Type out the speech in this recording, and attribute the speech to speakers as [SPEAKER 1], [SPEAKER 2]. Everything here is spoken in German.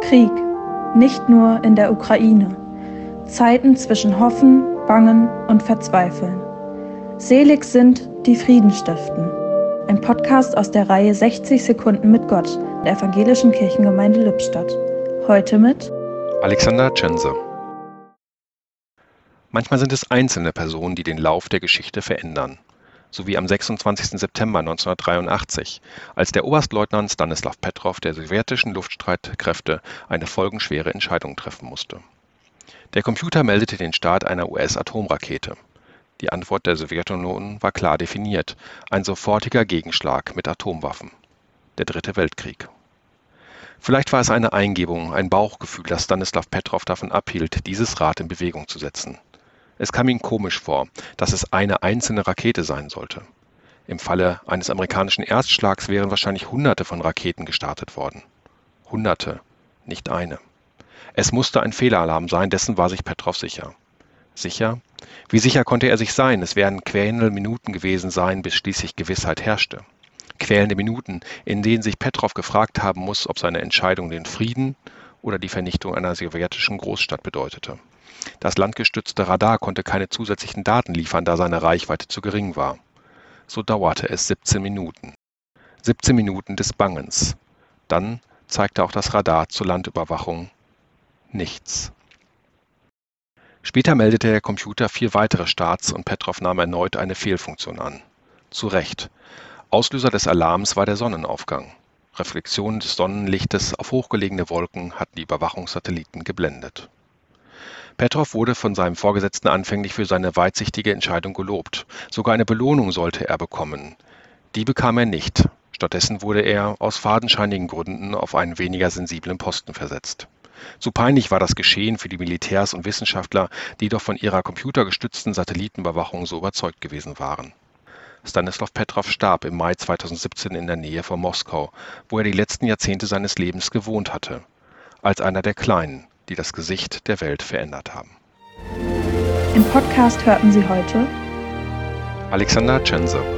[SPEAKER 1] Krieg, nicht nur in der Ukraine. Zeiten zwischen Hoffen, Bangen und Verzweifeln. Selig sind, die Frieden stiften. Ein Podcast aus der Reihe 60 Sekunden mit Gott der Evangelischen Kirchengemeinde Lippstadt. Heute mit
[SPEAKER 2] Alexander Tschense. Manchmal sind es einzelne Personen, die den Lauf der Geschichte verändern sowie am 26. September 1983, als der Oberstleutnant Stanislav Petrov der sowjetischen Luftstreitkräfte eine folgenschwere Entscheidung treffen musste. Der Computer meldete den Start einer US-Atomrakete. Die Antwort der Sowjetunion war klar definiert: ein sofortiger Gegenschlag mit Atomwaffen. Der Dritte Weltkrieg. Vielleicht war es eine Eingebung, ein Bauchgefühl, das Stanislav Petrov davon abhielt, dieses Rad in Bewegung zu setzen. Es kam ihm komisch vor, dass es eine einzelne Rakete sein sollte. Im Falle eines amerikanischen Erstschlags wären wahrscheinlich Hunderte von Raketen gestartet worden. Hunderte, nicht eine. Es musste ein Fehleralarm sein, dessen war sich Petrov sicher. Sicher? Wie sicher konnte er sich sein? Es werden quälende Minuten gewesen sein, bis schließlich Gewissheit herrschte. Quälende Minuten, in denen sich Petrov gefragt haben muss, ob seine Entscheidung den Frieden oder die Vernichtung einer sowjetischen Großstadt bedeutete. Das landgestützte Radar konnte keine zusätzlichen Daten liefern, da seine Reichweite zu gering war. So dauerte es 17 Minuten. 17 Minuten des Bangens. Dann zeigte auch das Radar zur Landüberwachung nichts. Später meldete der Computer vier weitere Starts und Petrov nahm erneut eine Fehlfunktion an. Zu Recht. Auslöser des Alarms war der Sonnenaufgang. Reflexionen des Sonnenlichtes auf hochgelegene Wolken hatten die Überwachungssatelliten geblendet. Petrov wurde von seinem Vorgesetzten anfänglich für seine weitsichtige Entscheidung gelobt. Sogar eine Belohnung sollte er bekommen. Die bekam er nicht. Stattdessen wurde er aus fadenscheinigen Gründen auf einen weniger sensiblen Posten versetzt. Zu peinlich war das Geschehen für die Militärs und Wissenschaftler, die doch von ihrer computergestützten Satellitenüberwachung so überzeugt gewesen waren. Stanislav Petrov starb im Mai 2017 in der Nähe von Moskau, wo er die letzten Jahrzehnte seines Lebens gewohnt hatte, als einer der Kleinen, die das Gesicht der Welt verändert haben.
[SPEAKER 1] Im Podcast hörten Sie heute
[SPEAKER 2] Alexander Tschense